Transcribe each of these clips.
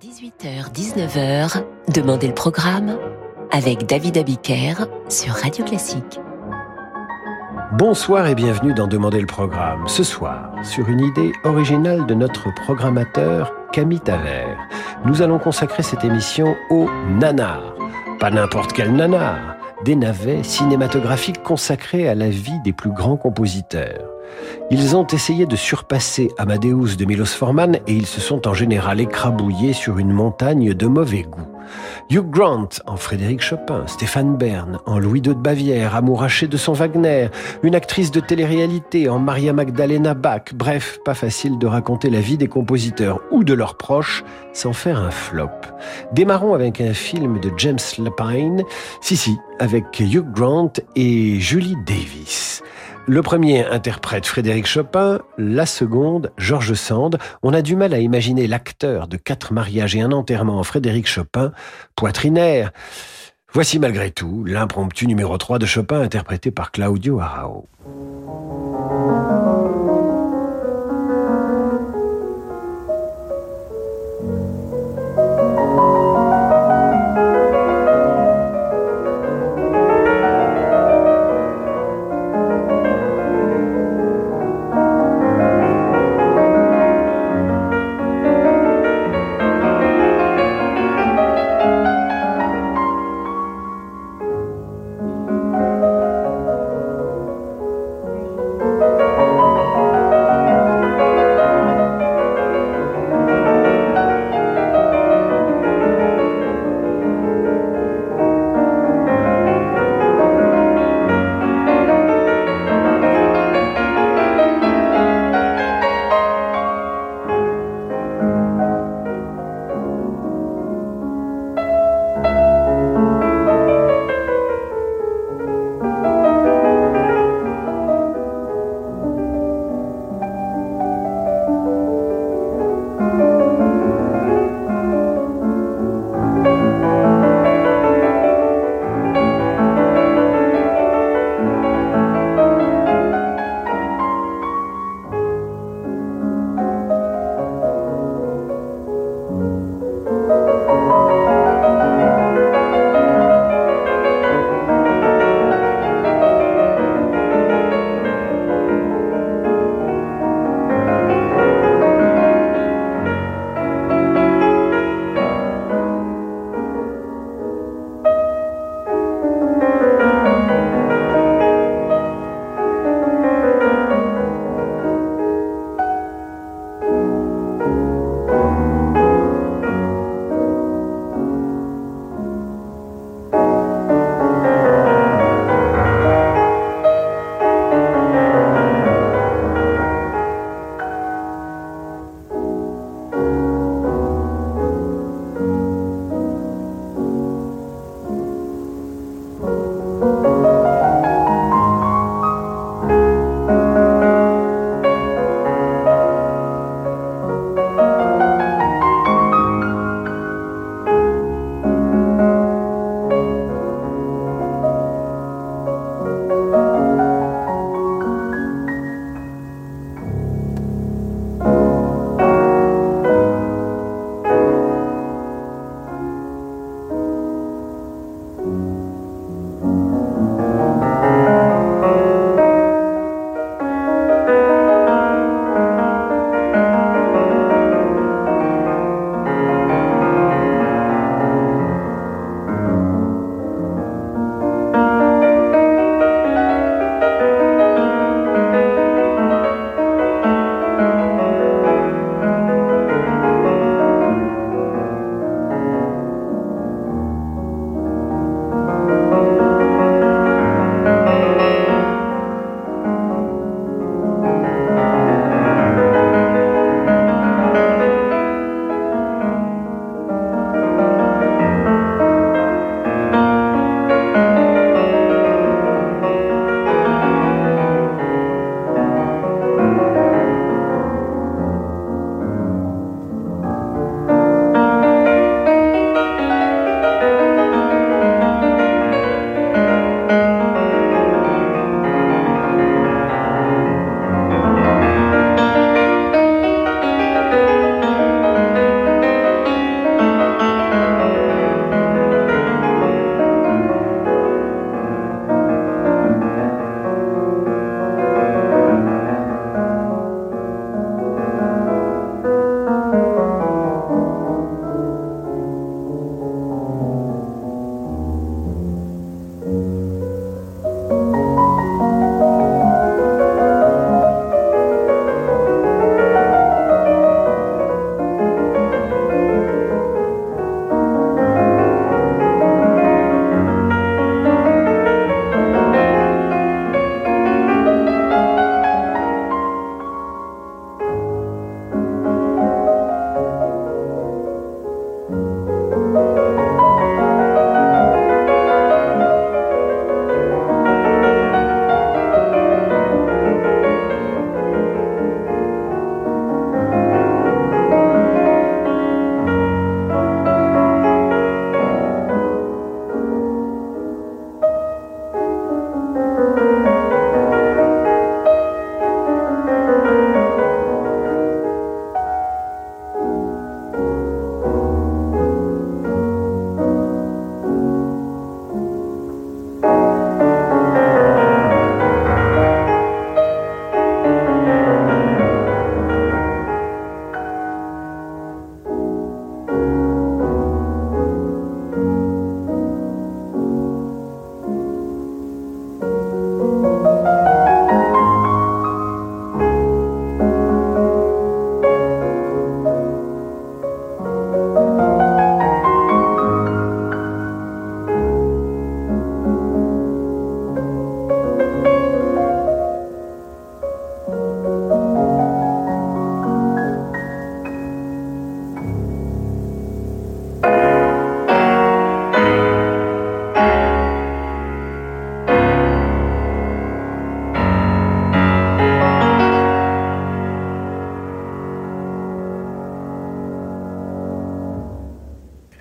18h-19h, Demandez le programme avec David Abiker sur Radio Classique. Bonsoir et bienvenue dans Demandez le programme. Ce soir, sur une idée originale de notre programmateur Camille Taver, nous allons consacrer cette émission au nanar. Pas n'importe quel nanar, des navets cinématographiques consacrés à la vie des plus grands compositeurs. Ils ont essayé de surpasser Amadeus de Milos Forman et ils se sont en général écrabouillés sur une montagne de mauvais goût. Hugh Grant en Frédéric Chopin, Stéphane Bern en Louis II de Bavière, amouraché de son Wagner, une actrice de télé-réalité en Maria Magdalena Bach, bref, pas facile de raconter la vie des compositeurs ou de leurs proches sans faire un flop. Démarrons avec un film de James Lapine, si si, avec Hugh Grant et Julie Davis. Le premier interprète Frédéric Chopin, la seconde Georges Sand. On a du mal à imaginer l'acteur de quatre mariages et un enterrement en Frédéric Chopin, poitrinaire. Voici malgré tout l'impromptu numéro 3 de Chopin interprété par Claudio Arao.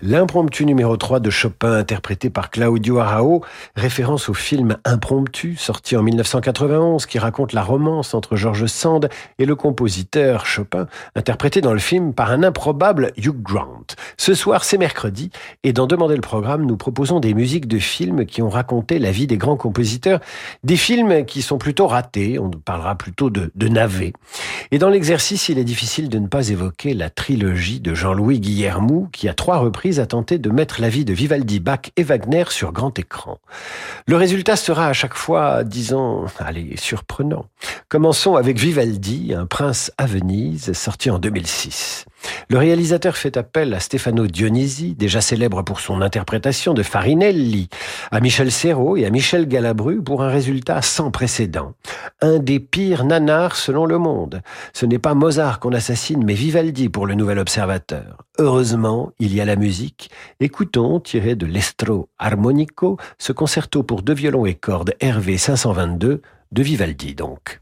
L'impromptu numéro 3 de Chopin interprété par Claudio Arao, référence au film Impromptu sorti en 1991 qui raconte la romance entre George Sand et le compositeur Chopin interprété dans le film par un improbable Hugh Grant. Ce soir c'est mercredi et dans Demander le programme nous proposons des musiques de films qui ont raconté la vie des grands compositeurs, des films qui sont plutôt ratés, on parlera plutôt de, de navets. Et dans l'exercice il est difficile de ne pas évoquer la trilogie de Jean-Louis Guillermou qui a trois reprises à tenter de mettre la vie de Vivaldi, Bach et Wagner sur grand écran. Le résultat sera à chaque fois, disons, allez, surprenant. Commençons avec Vivaldi, un prince à Venise, sorti en 2006. Le réalisateur fait appel à Stefano Dionisi, déjà célèbre pour son interprétation de Farinelli, à Michel Serrault et à Michel Galabru pour un résultat sans précédent. Un des pires nanars selon le monde. Ce n'est pas Mozart qu'on assassine, mais Vivaldi pour le Nouvel Observateur. Heureusement, il y a la musique. Écoutons, tiré de l'Estro Armonico, ce concerto pour deux violons et cordes RV 522 de Vivaldi donc.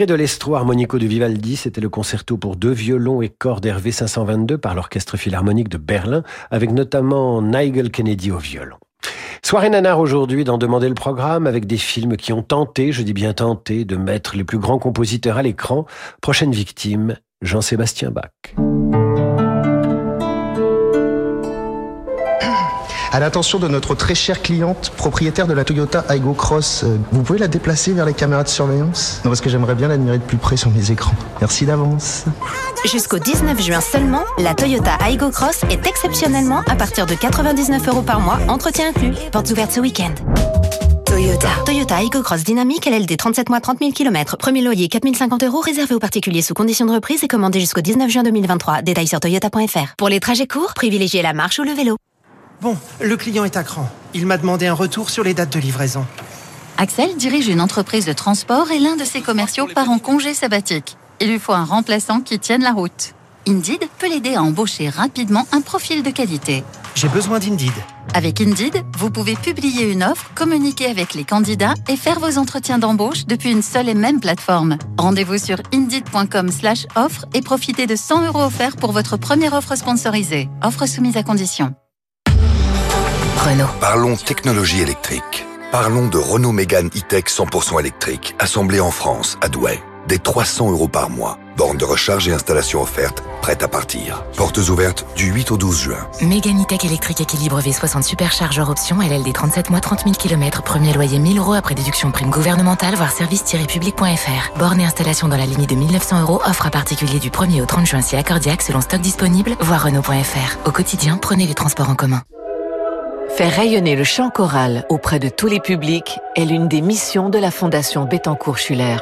Tiré de l'Estro harmonico de Vivaldi, c'était le concerto pour deux violons et cordes Hervé 522 par l'Orchestre Philharmonique de Berlin, avec notamment Nigel Kennedy au violon. Soirée nanar aujourd'hui d'en demander le programme avec des films qui ont tenté, je dis bien tenté, de mettre les plus grands compositeurs à l'écran. Prochaine victime, Jean-Sébastien Bach. À l'attention de notre très chère cliente, propriétaire de la Toyota Aygo Cross, euh, vous pouvez la déplacer vers les caméras de surveillance Non, parce que j'aimerais bien l'admirer de plus près sur mes écrans. Merci d'avance. Jusqu'au 19 juin seulement, la Toyota Aygo Cross est exceptionnellement à partir de 99 euros par mois, entretien inclus. Portes ouvertes ce week-end. Toyota. Toyota Aygo Cross Dynamique LLD 37 mois 30 000 km. Premier loyer 4050 euros réservé aux particuliers sous conditions de reprise et commandé jusqu'au 19 juin 2023. Détails sur toyota.fr. Pour les trajets courts, privilégiez la marche ou le vélo. Bon, le client est à cran. Il m'a demandé un retour sur les dates de livraison. Axel dirige une entreprise de transport et l'un de ses commerciaux part en congé sabbatique. Il lui faut un remplaçant qui tienne la route. Indeed peut l'aider à embaucher rapidement un profil de qualité. J'ai besoin d'Indeed. Avec Indeed, vous pouvez publier une offre, communiquer avec les candidats et faire vos entretiens d'embauche depuis une seule et même plateforme. Rendez-vous sur indeed.com/offre et profitez de 100 euros offerts pour votre première offre sponsorisée. Offre soumise à condition. Renault. Parlons technologie électrique. Parlons de Renault Mégane E-Tech 100% électrique, assemblé en France, à Douai. Des 300 euros par mois. Borne de recharge et installation offerte, prête à partir. Portes ouvertes du 8 au 12 juin. Mégane E-Tech électrique équilibre V60 superchargeur option, LLD 37 mois 30 000 km, premier loyer 1000 euros après déduction prime gouvernementale, voire service-public.fr. Borne et installation dans la ligne de 1900 euros, offre à particulier du 1er au 30 juin si accordiaque selon stock disponible, voire Renault.fr. Au quotidien, prenez les transports en commun. Faire rayonner le chant choral auprès de tous les publics est l'une des missions de la Fondation Bettencourt-Schuller.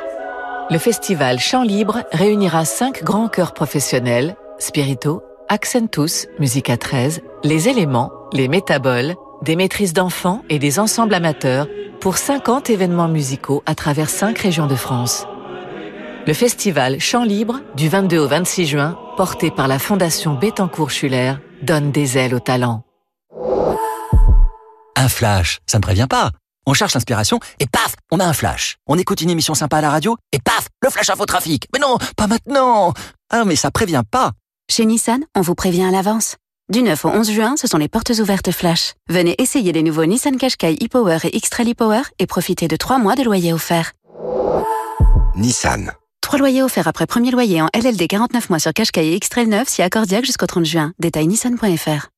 Le festival Chant Libre réunira cinq grands chœurs professionnels, Spirito, Accentus, Musique à 13, Les Éléments, Les Métaboles, des maîtrises d'enfants et des ensembles amateurs pour 50 événements musicaux à travers cinq régions de France. Le festival Chant Libre, du 22 au 26 juin, porté par la Fondation Bettencourt-Schuller, donne des ailes au talent. Un flash, ça ne prévient pas. On cherche l'inspiration et paf, on a un flash. On écoute une émission sympa à la radio et paf, le flash trafic. Mais non, pas maintenant. Ah, mais ça prévient pas. Chez Nissan, on vous prévient à l'avance. Du 9 au 11 juin, ce sont les portes ouvertes flash. Venez essayer les nouveaux Nissan Qashqai e-Power et X-Trail e-Power et profitez de 3 mois de loyer offert. Nissan. 3 loyers offerts après premier loyer en LLD 49 mois sur Qashqai et X-Trail 9 si accordiaque jusqu'au 30 juin. Détail nissan.fr.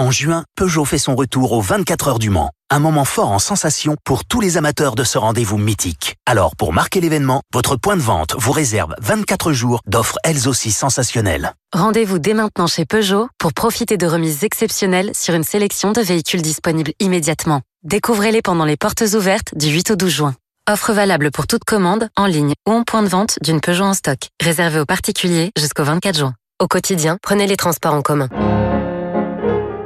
En juin, Peugeot fait son retour aux 24 heures du Mans. Un moment fort en sensation pour tous les amateurs de ce rendez-vous mythique. Alors, pour marquer l'événement, votre point de vente vous réserve 24 jours d'offres elles aussi sensationnelles. Rendez-vous dès maintenant chez Peugeot pour profiter de remises exceptionnelles sur une sélection de véhicules disponibles immédiatement. Découvrez-les pendant les portes ouvertes du 8 au 12 juin. Offre valable pour toute commande, en ligne ou en point de vente d'une Peugeot en stock. Réservée aux particuliers jusqu'au 24 juin. Au quotidien, prenez les transports en commun.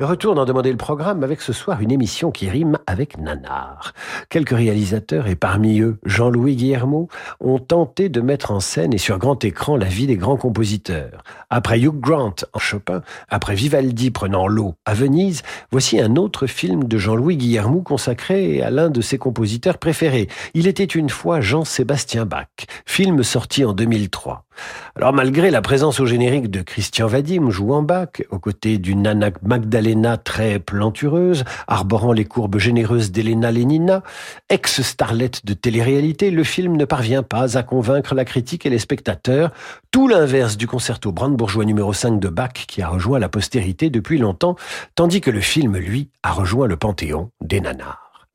Retour d'en demander le programme avec ce soir une émission qui rime avec nanar. Quelques réalisateurs, et parmi eux Jean-Louis Guillermo, ont tenté de mettre en scène et sur grand écran la vie des grands compositeurs. Après Hugh Grant en Chopin, après Vivaldi prenant l'eau à Venise, voici un autre film de Jean-Louis Guillermo consacré à l'un de ses compositeurs préférés. Il était une fois Jean-Sébastien Bach, film sorti en 2003. Alors malgré la présence au générique de Christian Vadim jouant Bach, aux côtés d'une Nana Magdalena Très plantureuse, arborant les courbes généreuses d'Elena Lenina, ex-starlette de télé-réalité, le film ne parvient pas à convaincre la critique et les spectateurs, tout l'inverse du concerto brandebourgeois numéro 5 de Bach qui a rejoint la postérité depuis longtemps, tandis que le film, lui, a rejoint le panthéon des nanars.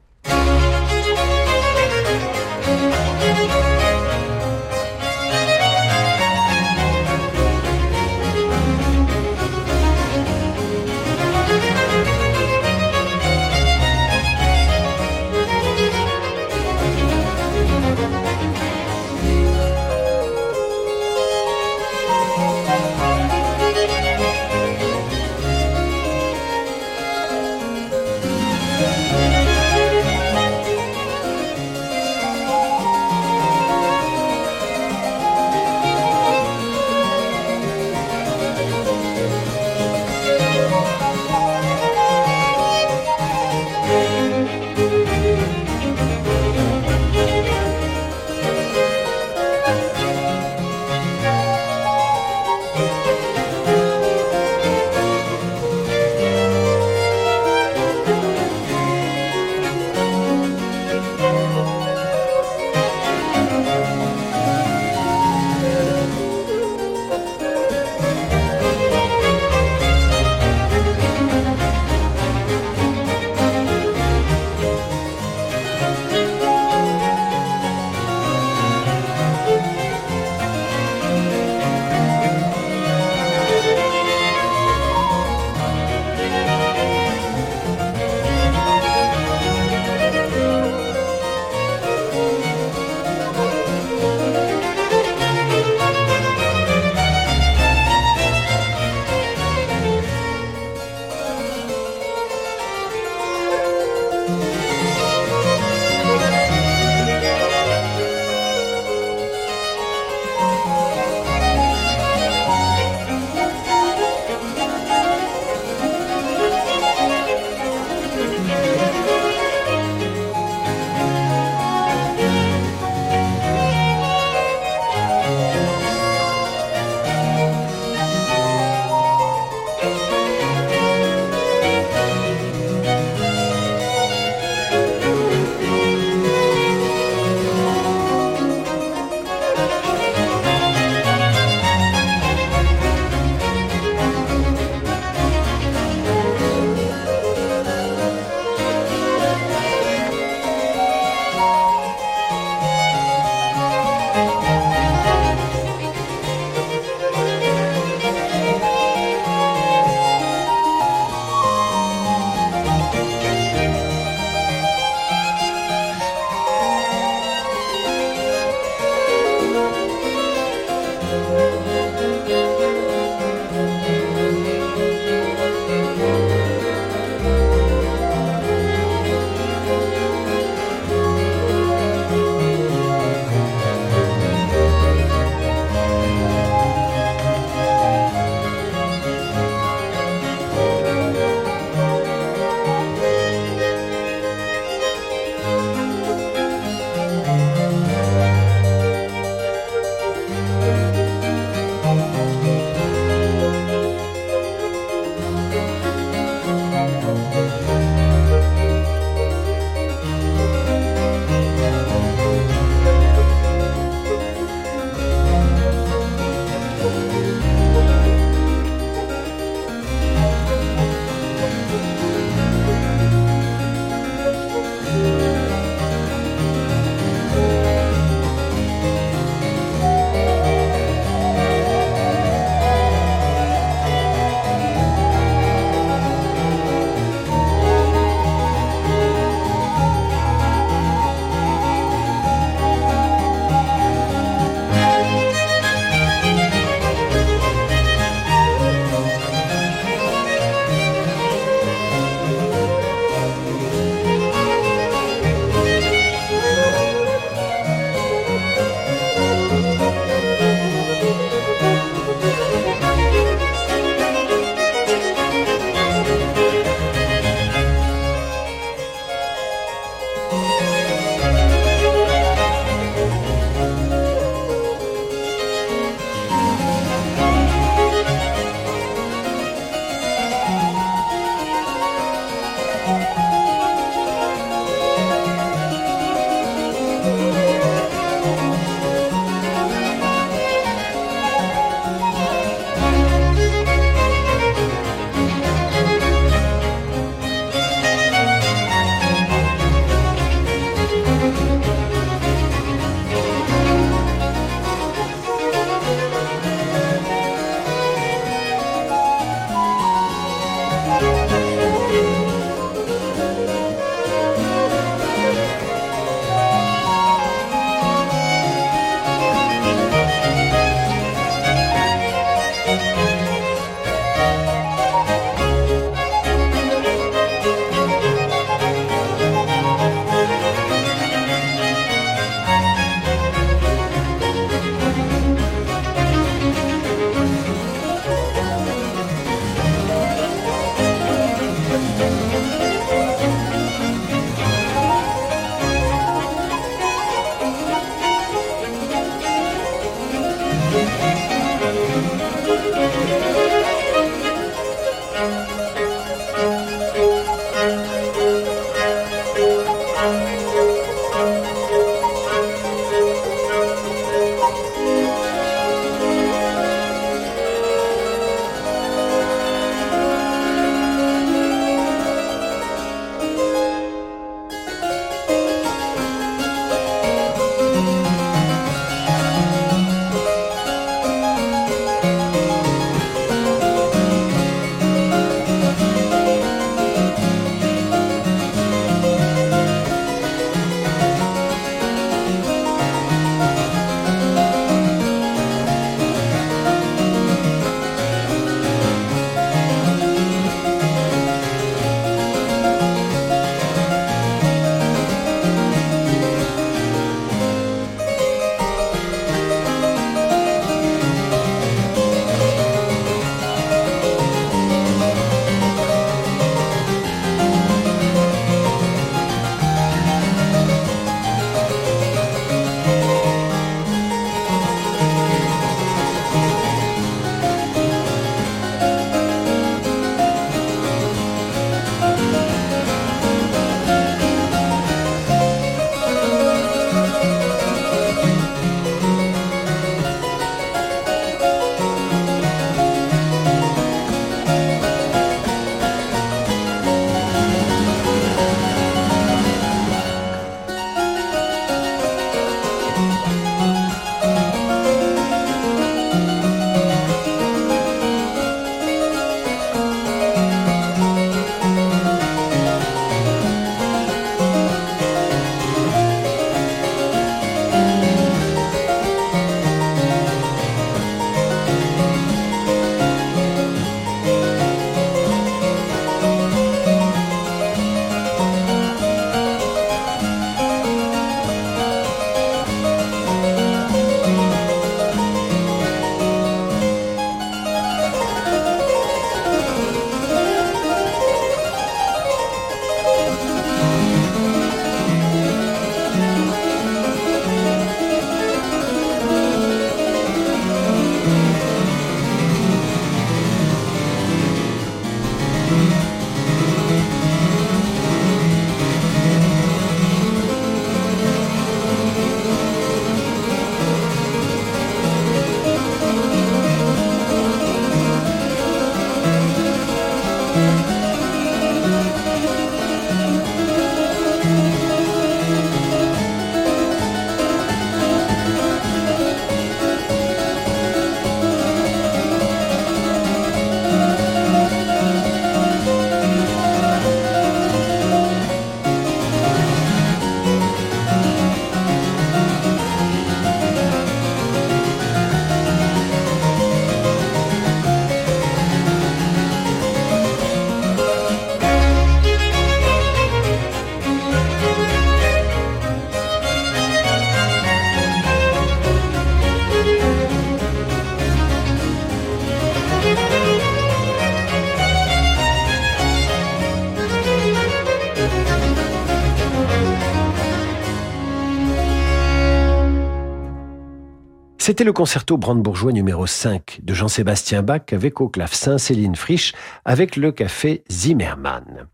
C'était le concerto brandebourgeois numéro 5 de Jean-Sébastien Bach avec au clavecin Céline Frisch avec le café Zimmermann.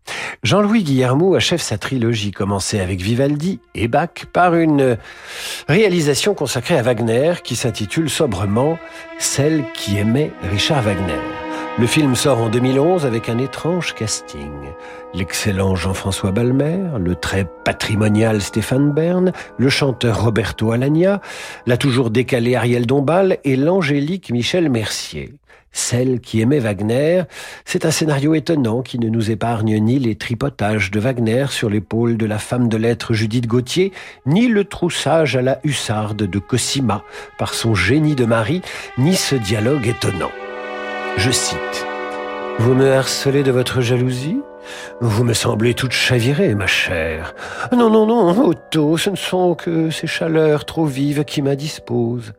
Jean-Louis Guillermo achève sa trilogie commencée avec Vivaldi et Bach par une réalisation consacrée à Wagner qui s'intitule sobrement Celle qui aimait Richard Wagner. Le film sort en 2011 avec un étrange casting. L'excellent Jean-François Balmer, le très patrimonial Stéphane Bern, le chanteur Roberto Alagna, la toujours décalé Ariel Dombal et l'angélique Michel Mercier. Celle qui aimait Wagner, c'est un scénario étonnant qui ne nous épargne ni les tripotages de Wagner sur l'épaule de la femme de lettres Judith Gauthier, ni le troussage à la hussarde de Cosima par son génie de mari, ni ce dialogue étonnant. Je cite. Vous me harcelez de votre jalousie? Vous me semblez toute chavirée, ma chère. Non, non, non, Otto, ce ne sont que ces chaleurs trop vives qui m'indisposent.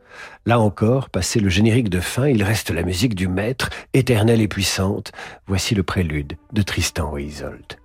Là encore, passé le générique de fin, il reste la musique du maître, éternelle et puissante. Voici le prélude de Tristan et.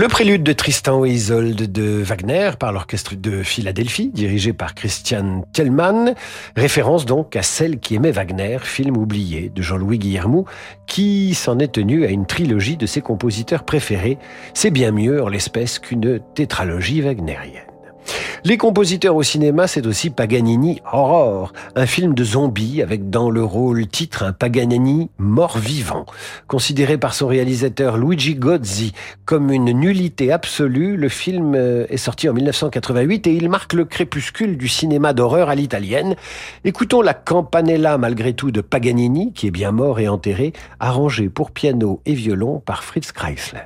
Le prélude de Tristan et Isolde de Wagner par l'orchestre de Philadelphie, dirigé par Christian Tellman, référence donc à Celle qui aimait Wagner, film oublié de Jean-Louis Guillermou, qui s'en est tenu à une trilogie de ses compositeurs préférés. C'est bien mieux en l'espèce qu'une tétralogie wagnérienne. Les compositeurs au cinéma, c'est aussi Paganini Horror, un film de zombies avec dans le rôle titre un Paganini mort-vivant. Considéré par son réalisateur Luigi Gozzi comme une nullité absolue, le film euh, est sorti en 1988 et il marque le crépuscule du cinéma d'horreur à l'italienne. Écoutons la Campanella malgré tout de Paganini, qui est bien mort et enterré, arrangée pour piano et violon par Fritz Kreisler.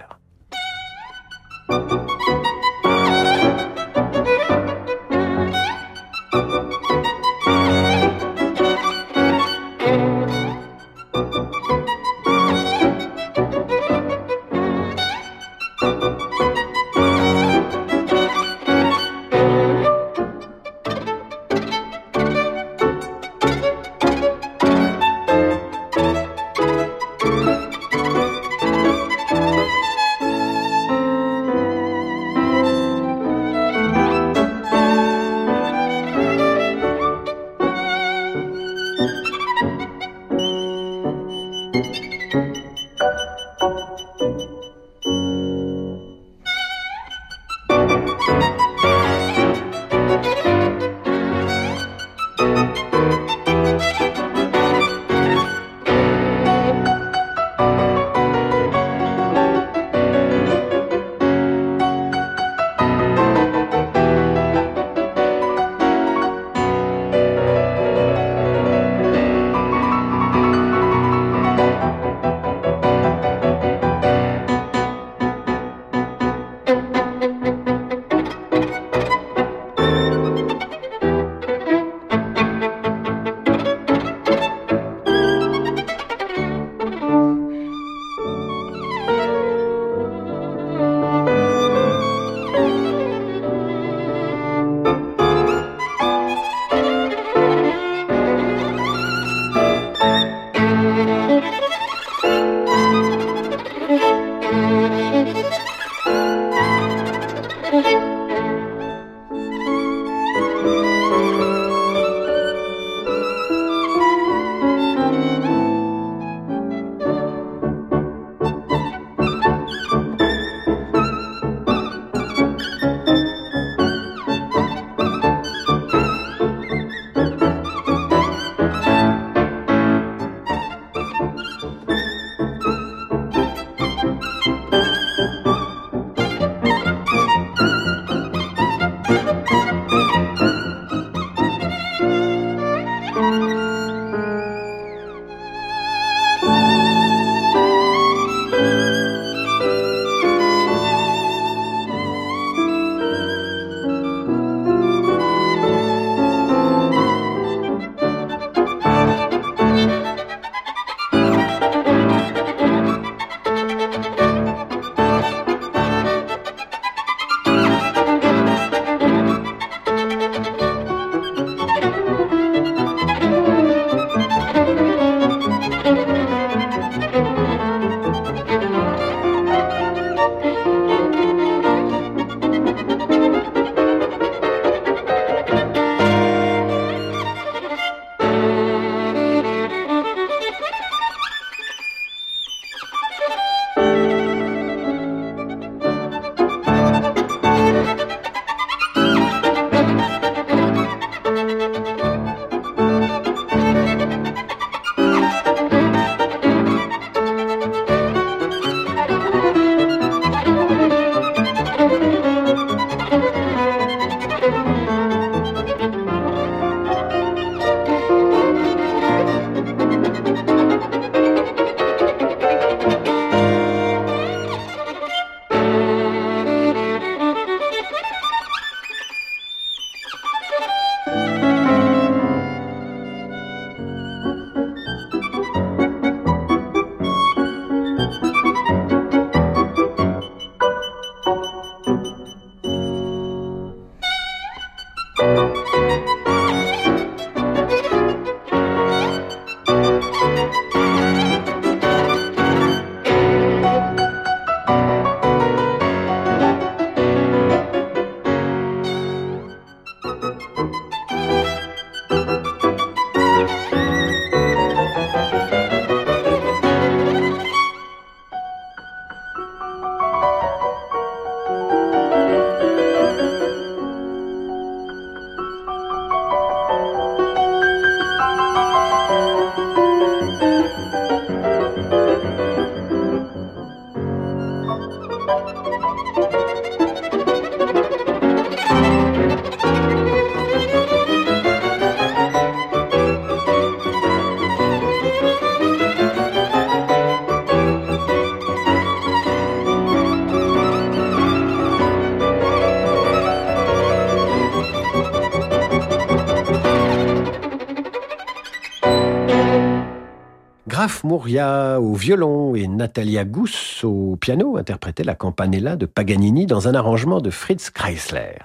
Mouria au violon et Natalia Gousse au piano interprétaient la campanella de Paganini dans un arrangement de Fritz Kreisler.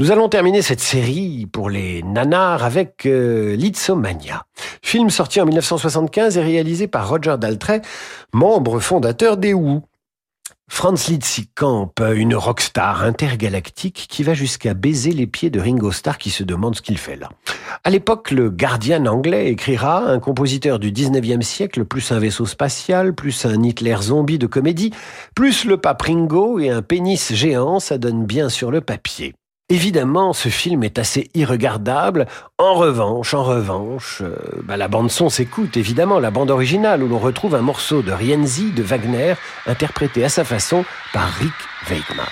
Nous allons terminer cette série pour les nanars avec euh, Litsomania, film sorti en 1975 et réalisé par Roger Daltrey, membre fondateur des Who. Franz Litzikamp, une rockstar intergalactique qui va jusqu'à baiser les pieds de Ringo Starr qui se demande ce qu'il fait là. À l'époque, le Guardian anglais écrira un compositeur du 19e siècle, plus un vaisseau spatial, plus un Hitler zombie de comédie, plus le pape Ringo et un pénis géant, ça donne bien sur le papier. Évidemment, ce film est assez irregardable. En revanche, en revanche, euh, bah, la bande son s'écoute évidemment, la bande originale où l'on retrouve un morceau de Rienzi de Wagner interprété à sa façon par Rick Weigmann.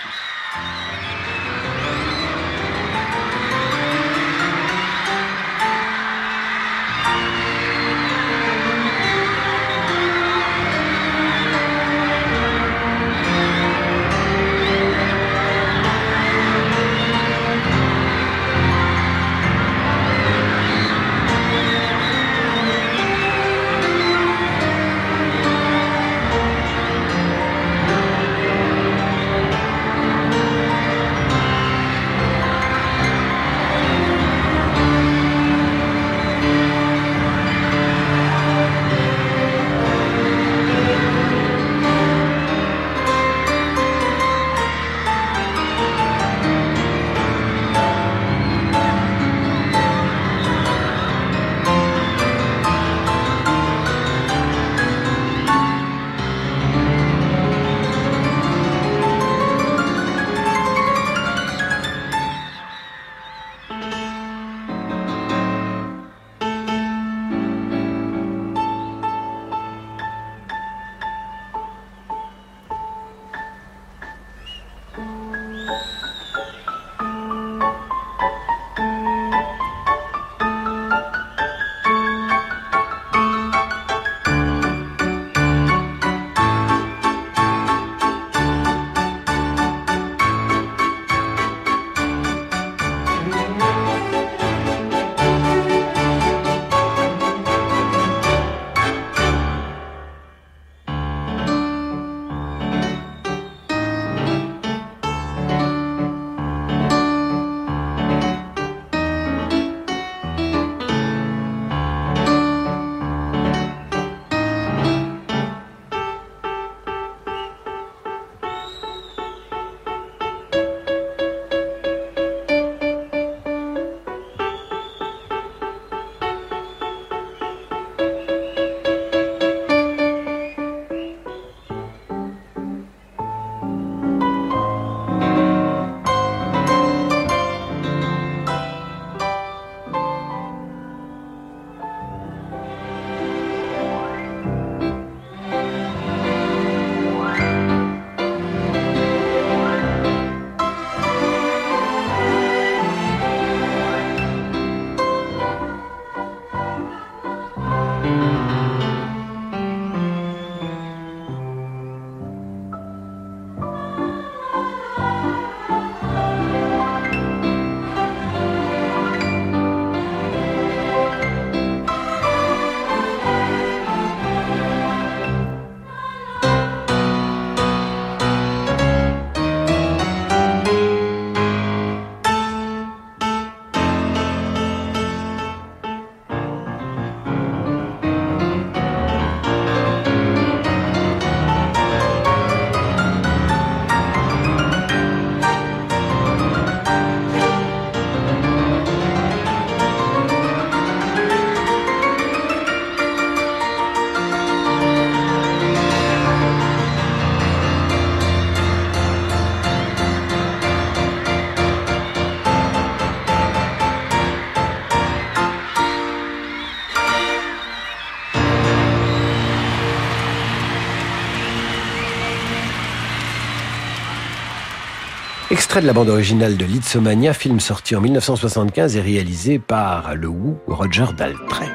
De la bande originale de Litzomania, film sorti en 1975 et réalisé par le Who Roger Daltrey.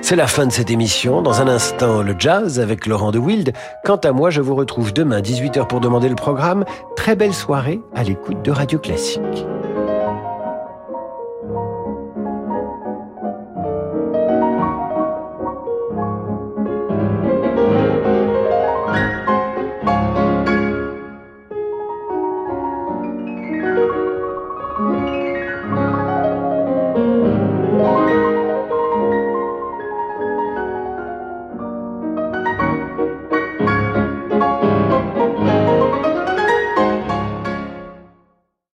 C'est la fin de cette émission. Dans un instant, le jazz avec Laurent de Wild. Quant à moi, je vous retrouve demain 18h pour demander le programme. Très belle soirée à l'écoute de Radio Classique.